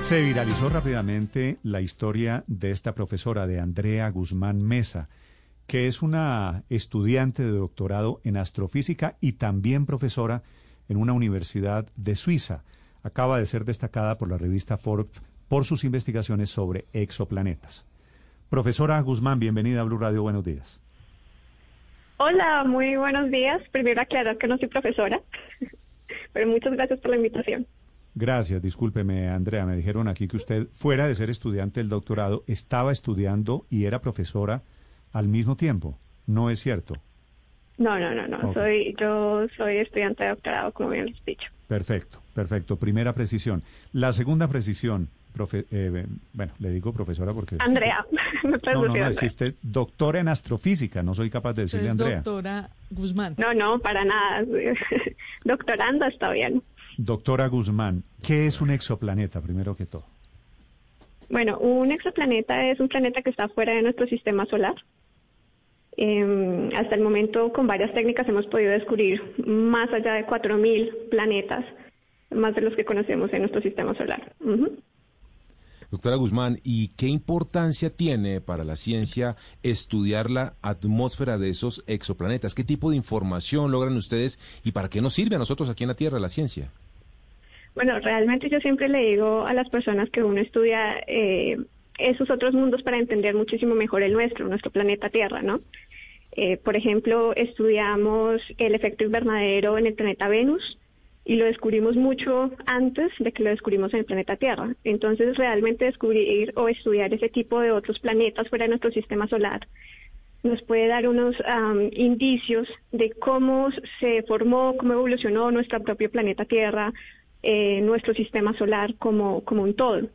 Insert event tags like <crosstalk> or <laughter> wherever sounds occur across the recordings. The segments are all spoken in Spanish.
Se viralizó rápidamente la historia de esta profesora, de Andrea Guzmán Mesa, que es una estudiante de doctorado en astrofísica y también profesora en una universidad de Suiza. Acaba de ser destacada por la revista Forbes por sus investigaciones sobre exoplanetas. Profesora Guzmán, bienvenida a Blue Radio, buenos días. Hola, muy buenos días. Primero aclarar que no soy profesora, <laughs> pero muchas gracias por la invitación. Gracias, discúlpeme Andrea, me dijeron aquí que usted, fuera de ser estudiante del doctorado, estaba estudiando y era profesora al mismo tiempo. ¿No es cierto? No, no, no, no. Soy, yo soy estudiante de doctorado, como bien les he dicho. Perfecto, perfecto. Primera precisión. La segunda precisión, profe, eh, bueno, le digo profesora porque... Andrea, <laughs> me No, no, no, es que usted doctora en astrofísica, no soy capaz de decirle Andrea. doctora Guzmán. No, no, para nada. <laughs> Doctorando está bien. Doctora Guzmán, ¿qué es un exoplaneta, primero que todo? Bueno, un exoplaneta es un planeta que está fuera de nuestro sistema solar. Eh, hasta el momento, con varias técnicas hemos podido descubrir más allá de 4.000 planetas, más de los que conocemos en nuestro sistema solar. Doctora Guzmán, ¿y qué importancia tiene para la ciencia estudiar la atmósfera de esos exoplanetas? ¿Qué tipo de información logran ustedes y para qué nos sirve a nosotros aquí en la Tierra la ciencia? Bueno, realmente yo siempre le digo a las personas que uno estudia eh, esos otros mundos para entender muchísimo mejor el nuestro, nuestro planeta Tierra, ¿no? Eh, por ejemplo, estudiamos el efecto invernadero en el planeta Venus y lo descubrimos mucho antes de que lo descubrimos en el planeta Tierra. Entonces, realmente descubrir o estudiar ese tipo de otros planetas fuera de nuestro sistema solar nos puede dar unos am, indicios de cómo se formó, cómo evolucionó nuestro propio planeta Tierra, eh, nuestro sistema solar como, como un todo.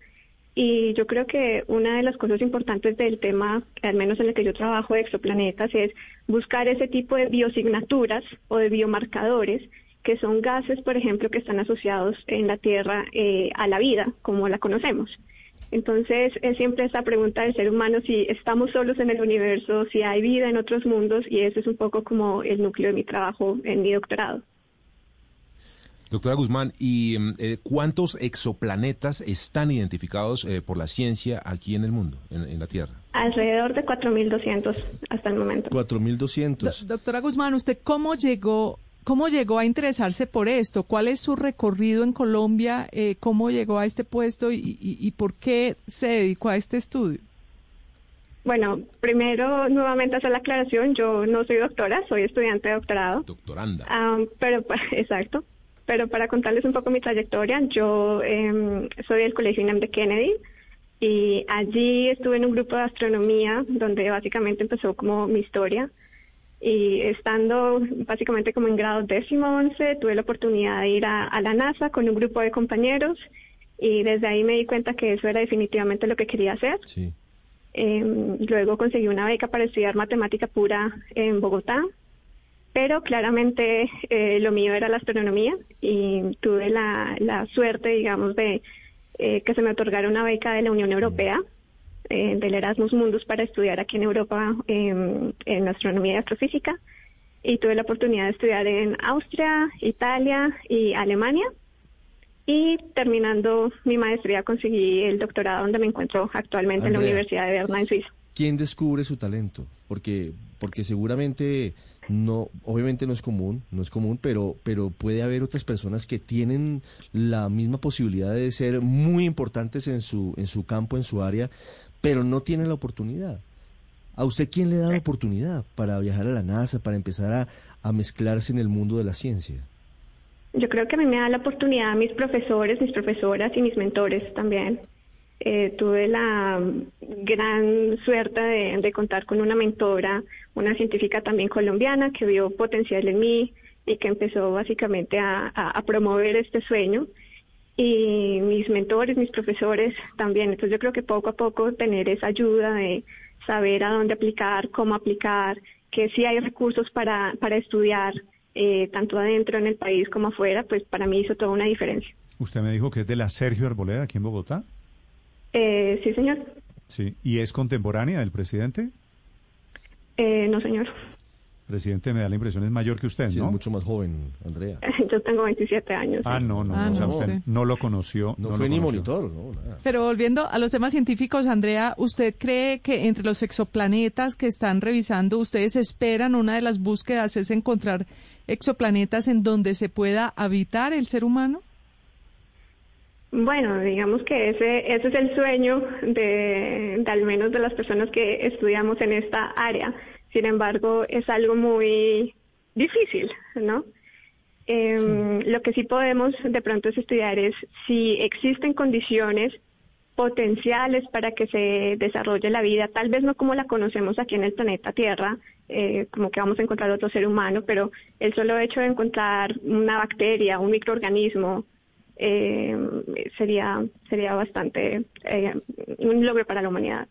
Y yo creo que una de las cosas importantes del tema, al menos en el que yo trabajo de exoplanetas, es buscar ese tipo de biosignaturas o de biomarcadores que son gases, por ejemplo, que están asociados en la Tierra eh, a la vida, como la conocemos. Entonces, es siempre esa pregunta del ser humano si estamos solos en el universo, si hay vida en otros mundos, y ese es un poco como el núcleo de mi trabajo en mi doctorado. Doctora Guzmán, ¿y mm, eh, cuántos exoplanetas están identificados eh, por la ciencia aquí en el mundo, en, en la Tierra? Alrededor de 4.200 hasta el momento. 4.200. Do- doctora Guzmán, ¿usted cómo llegó, cómo llegó a interesarse por esto? ¿Cuál es su recorrido en Colombia? Eh, ¿Cómo llegó a este puesto y, y- y por qué se dedicó a este estudio? Bueno, primero, nuevamente hacer la aclaración, yo no soy doctora, soy estudiante de doctorado. Doctoranda. Ah, pero, <laughs> exacto. Pero para contarles un poco mi trayectoria, yo em, soy del Colegio INEM de Kennedy y allí estuve en un grupo de astronomía donde básicamente empezó como mi historia. Y estando básicamente como en grado décimo once, tuve la oportunidad de ir a, a la NASA con un grupo de compañeros y desde ahí me di cuenta que eso era definitivamente lo que quería hacer. Sí. Eh, luego conseguí una beca para estudiar matemática pura en Bogotá, pero claramente eh, lo mío era la astronomía y tuve la, la suerte, digamos, de eh, que se me otorgara una beca de la Unión Europea, eh, del Erasmus Mundus, para estudiar aquí en Europa eh, en astronomía y astrofísica. Y tuve la oportunidad de estudiar en Austria, Italia y Alemania. Y terminando mi maestría conseguí el doctorado donde me encuentro actualmente en la Andrea. Universidad de Berna en Suiza. ¿Quién descubre su talento? Porque, porque seguramente no, obviamente no es común, no es común, pero, pero puede haber otras personas que tienen la misma posibilidad de ser muy importantes en su, en su campo, en su área, pero no tienen la oportunidad. ¿A usted quién le da la oportunidad para viajar a la NASA, para empezar a, a mezclarse en el mundo de la ciencia? Yo creo que a mí me da la oportunidad mis profesores, mis profesoras y mis mentores también. Eh, tuve la gran suerte de, contar con una mentora, una científica también colombiana que vio potencial en mí y que empezó básicamente a promover este sueño. Y mis mentores, mis profesores también. Entonces yo creo que poco a poco tener esa ayuda de saber a dónde aplicar, cómo aplicar, que sí hay recursos para, para estudiar, eh, tanto adentro en el país como afuera, pues para mí hizo toda una diferencia. Usted me dijo que es de la Sergio Arboleda, aquí en Bogotá. Eh, sí, señor. Sí. ¿Y es contemporánea del presidente? Eh, no, señor. presidente, me da la impresión es mayor que usted, Sí, ¿no? es mucho más joven, Andrea. <laughs> Yo tengo 27 años. Ah, no, no, Ah, o sea, no, usted sí. no lo conoció. No, lo fue ni conoció. monitor, no, nada. Pero volviendo a los temas científicos, Andrea, ¿usted cree que entre los exoplanetas que están revisando, ustedes esperan una de las búsquedas es encontrar exoplanetas en donde se pueda habitar el ser humano? Bueno, digamos que ese, ese es el sueño de, de al menos de las personas que estudiamos en esta área. Sin embargo, es algo muy difícil, ¿no? Em, Lo que sí podemos de pronto es estudiar es si existen condiciones potenciales para que se desarrolle la vida, tal vez no como la conocemos aquí en el planeta Tierra, eh, como que vamos a encontrar otro ser humano, pero el solo hecho de encontrar una bacteria, un microorganismo, eh, sería sería bastante eh, un logro para la humanidad.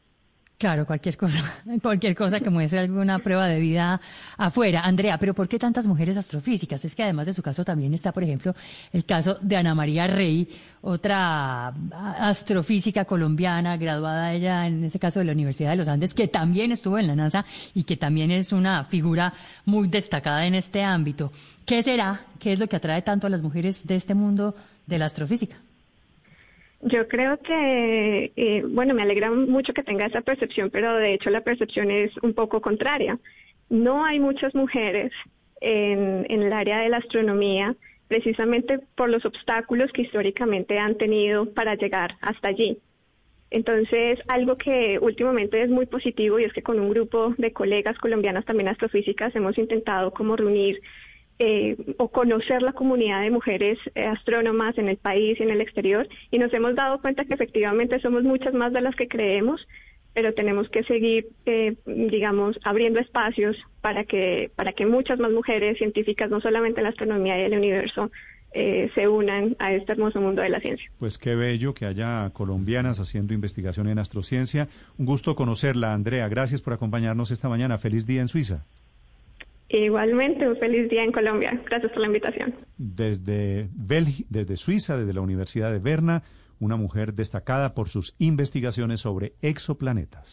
Claro, cualquier cosa, <laughs> cualquier cosa que muestre alguna prueba de vida afuera. Andrea, pero ¿por qué tantas mujeres astrofísicas? Es que además de su caso también está, por ejemplo, el caso de Ana María Rey, otra astrofísica colombiana, graduada ella en ese caso de la Universidad de los Andes, que también estuvo en la NASA y que también es una figura muy destacada en este ámbito. ¿Qué será? ¿Qué es lo que atrae tanto a las mujeres de este mundo de la astrofísica? Yo creo que, eh, bueno, me alegra mucho que tenga esa percepción, pero de hecho la percepción es un poco contraria. No hay muchas mujeres en, en el área de la astronomía precisamente por los obstáculos que históricamente han tenido para llegar hasta allí. Entonces, algo que últimamente es muy positivo y es que con un grupo de colegas colombianas también astrofísicas hemos intentado como reunir eh, o conocer la comunidad de mujeres eh, astrónomas en el país y en el exterior y nos hemos dado cuenta que efectivamente somos muchas más de las que creemos, pero tenemos que seguir, eh, digamos, abriendo espacios para que para que muchas más mujeres científicas, no solamente en la astronomía y el universo, eh, se unan a este hermoso mundo de la ciencia. Pues qué bello que haya colombianas haciendo investigación en astrociencia. Un gusto conocerla, Andrea. Gracias por acompañarnos esta mañana. Feliz día en Suiza. Igualmente, un feliz día en Colombia. Gracias por la invitación. Desde, Bélgi- desde Suiza, desde la Universidad de Berna, una mujer destacada por sus investigaciones sobre exoplanetas.